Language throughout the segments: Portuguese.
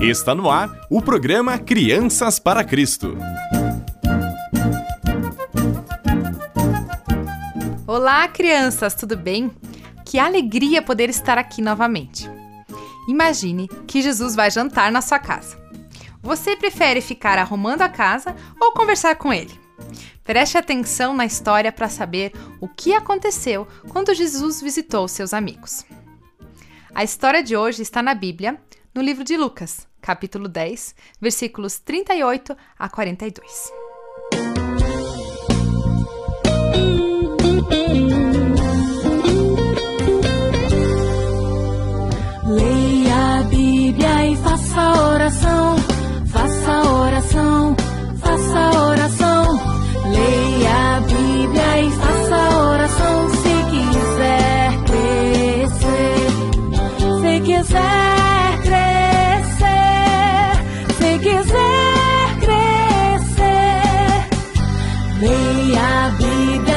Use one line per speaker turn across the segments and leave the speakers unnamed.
Está no ar o programa Crianças para Cristo.
Olá, crianças, tudo bem? Que alegria poder estar aqui novamente. Imagine que Jesus vai jantar na sua casa. Você prefere ficar arrumando a casa ou conversar com ele? Preste atenção na história para saber o que aconteceu quando Jesus visitou seus amigos. A história de hoje está na Bíblia, no livro de Lucas, capítulo 10, versículos 38 a 42.
Leia a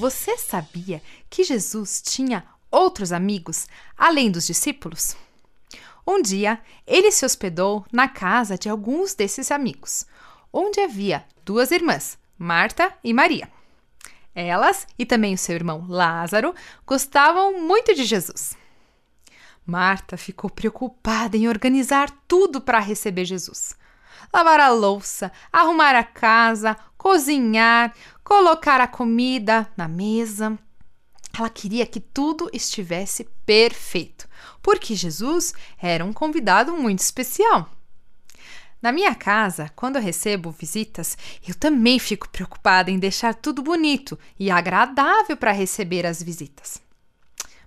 Você sabia que Jesus tinha outros amigos além dos discípulos? Um dia, ele se hospedou na casa de alguns desses amigos, onde havia duas irmãs, Marta e Maria. Elas e também o seu irmão Lázaro gostavam muito de Jesus. Marta ficou preocupada em organizar tudo para receber Jesus. Lavar a louça, arrumar a casa, cozinhar, colocar a comida na mesa. Ela queria que tudo estivesse perfeito, porque Jesus era um convidado muito especial. Na minha casa, quando eu recebo visitas, eu também fico preocupada em deixar tudo bonito e agradável para receber as visitas.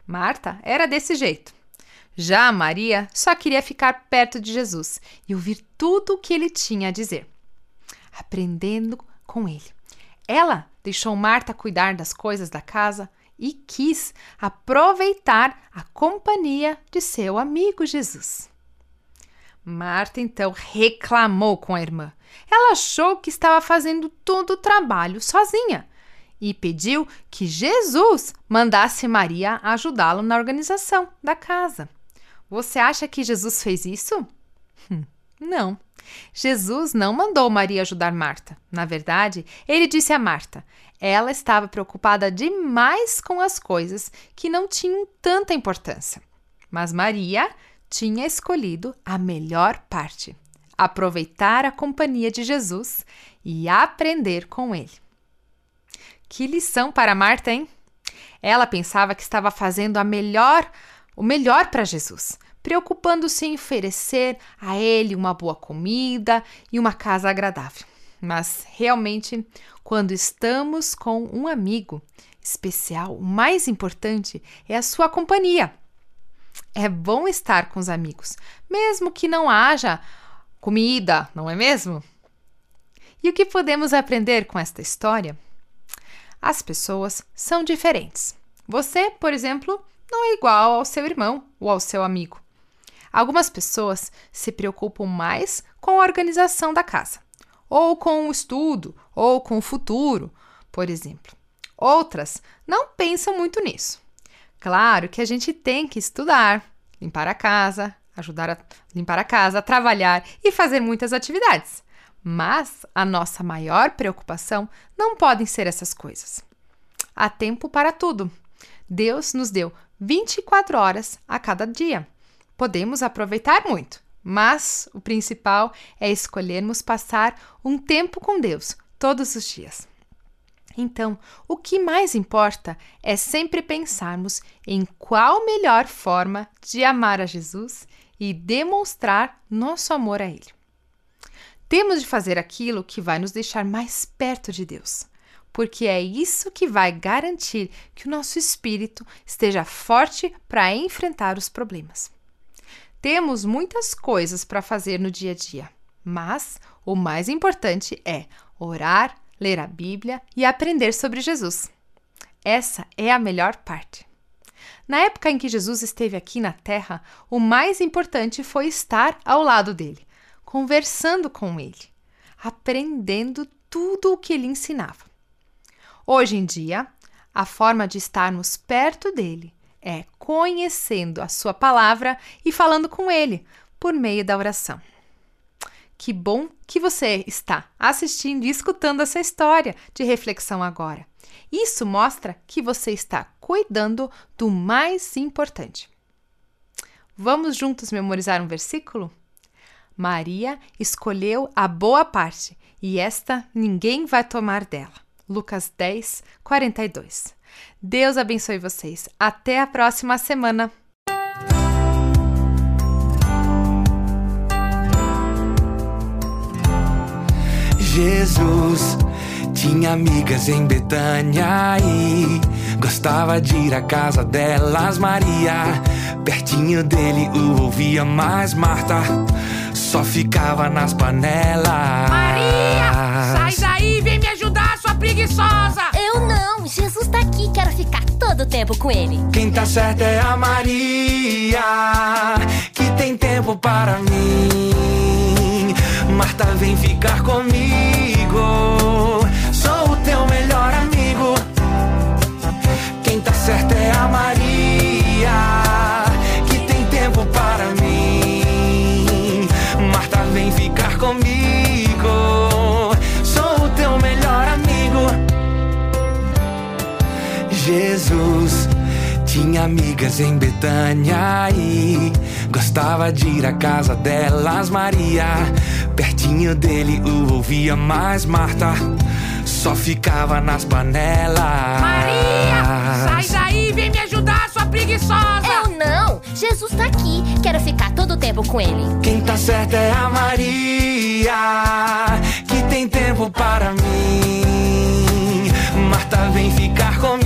Marta era desse jeito. Já Maria só queria ficar perto de Jesus e ouvir tudo o que ele tinha a dizer, aprendendo com ele. Ela deixou Marta cuidar das coisas da casa e quis aproveitar a companhia de seu amigo Jesus. Marta então reclamou com a irmã. Ela achou que estava fazendo todo o trabalho sozinha e pediu que Jesus mandasse Maria ajudá-lo na organização da casa. Você acha que Jesus fez isso? Hum, não. Jesus não mandou Maria ajudar Marta. Na verdade, ele disse a Marta: ela estava preocupada demais com as coisas que não tinham tanta importância. Mas Maria tinha escolhido a melhor parte: aproveitar a companhia de Jesus e aprender com ele. Que lição para Marta, hein? Ela pensava que estava fazendo a melhor, o melhor para Jesus, preocupando-se em oferecer a ele uma boa comida e uma casa agradável. Mas realmente, quando estamos com um amigo especial, o mais importante é a sua companhia. É bom estar com os amigos, mesmo que não haja comida, não é mesmo? E o que podemos aprender com esta história? As pessoas são diferentes. Você, por exemplo, não é igual ao seu irmão ou ao seu amigo. Algumas pessoas se preocupam mais com a organização da casa, ou com o estudo, ou com o futuro, por exemplo. Outras não pensam muito nisso. Claro que a gente tem que estudar, limpar a casa, ajudar a limpar a casa, trabalhar e fazer muitas atividades. Mas a nossa maior preocupação não podem ser essas coisas. Há tempo para tudo. Deus nos deu 24 horas a cada dia. Podemos aproveitar muito, mas o principal é escolhermos passar um tempo com Deus todos os dias. Então, o que mais importa é sempre pensarmos em qual melhor forma de amar a Jesus e demonstrar nosso amor a Ele. Temos de fazer aquilo que vai nos deixar mais perto de Deus, porque é isso que vai garantir que o nosso espírito esteja forte para enfrentar os problemas. Temos muitas coisas para fazer no dia a dia, mas o mais importante é orar, ler a Bíblia e aprender sobre Jesus. Essa é a melhor parte. Na época em que Jesus esteve aqui na terra, o mais importante foi estar ao lado dele, conversando com ele, aprendendo tudo o que ele ensinava. Hoje em dia, a forma de estarmos perto dele é conhecendo a sua palavra e falando com ele por meio da oração. Que bom que você está assistindo e escutando essa história de reflexão agora. Isso mostra que você está cuidando do mais importante. Vamos juntos memorizar um versículo? Maria escolheu a boa parte e esta ninguém vai tomar dela. Lucas 10, 42. Deus abençoe vocês. Até a próxima semana.
Jesus tinha amigas em Betânia e gostava de ir à casa delas. Maria, pertinho dele, o ouvia, mas Marta só ficava nas panelas.
Maria, sai daí, preguiçosa.
Eu não, Jesus tá aqui, quero ficar todo o tempo com ele.
Quem tá certo é a Maria, que tem tempo para mim. Marta, vem ficar comigo. Tinha amigas em Betânia e gostava de ir à casa delas. Maria, pertinho dele, o ouvia, mas Marta só ficava nas panelas.
Maria, sai daí, vem me ajudar, sua preguiçosa.
Eu não, Jesus tá aqui, quero ficar todo o tempo com ele.
Quem tá certo é a Maria, que tem tempo para mim. Marta, vem ficar comigo.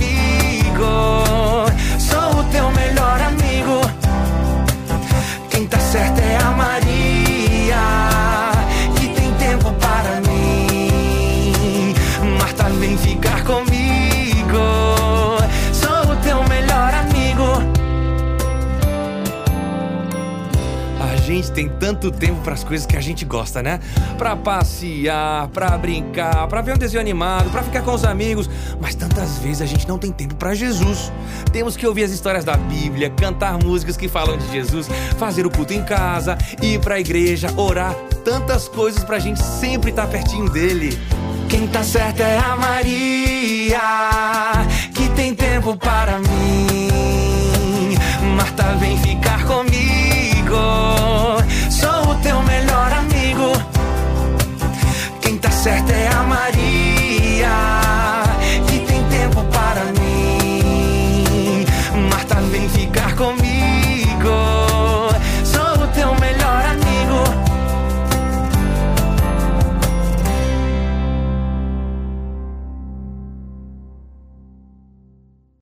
Gente tem tanto tempo para as coisas que a gente gosta, né? Pra passear, pra brincar, pra ver um desenho animado, pra ficar com os amigos, mas tantas vezes a gente não tem tempo para Jesus. Temos que ouvir as histórias da Bíblia, cantar músicas que falam de Jesus, fazer o culto em casa, ir pra igreja, orar, tantas coisas pra gente sempre estar pertinho dele. Quem tá certo é a Maria, que tem tempo para mim. Marta, vem ficar comigo. Sou o teu melhor amigo. Quem tá certo é a Maria,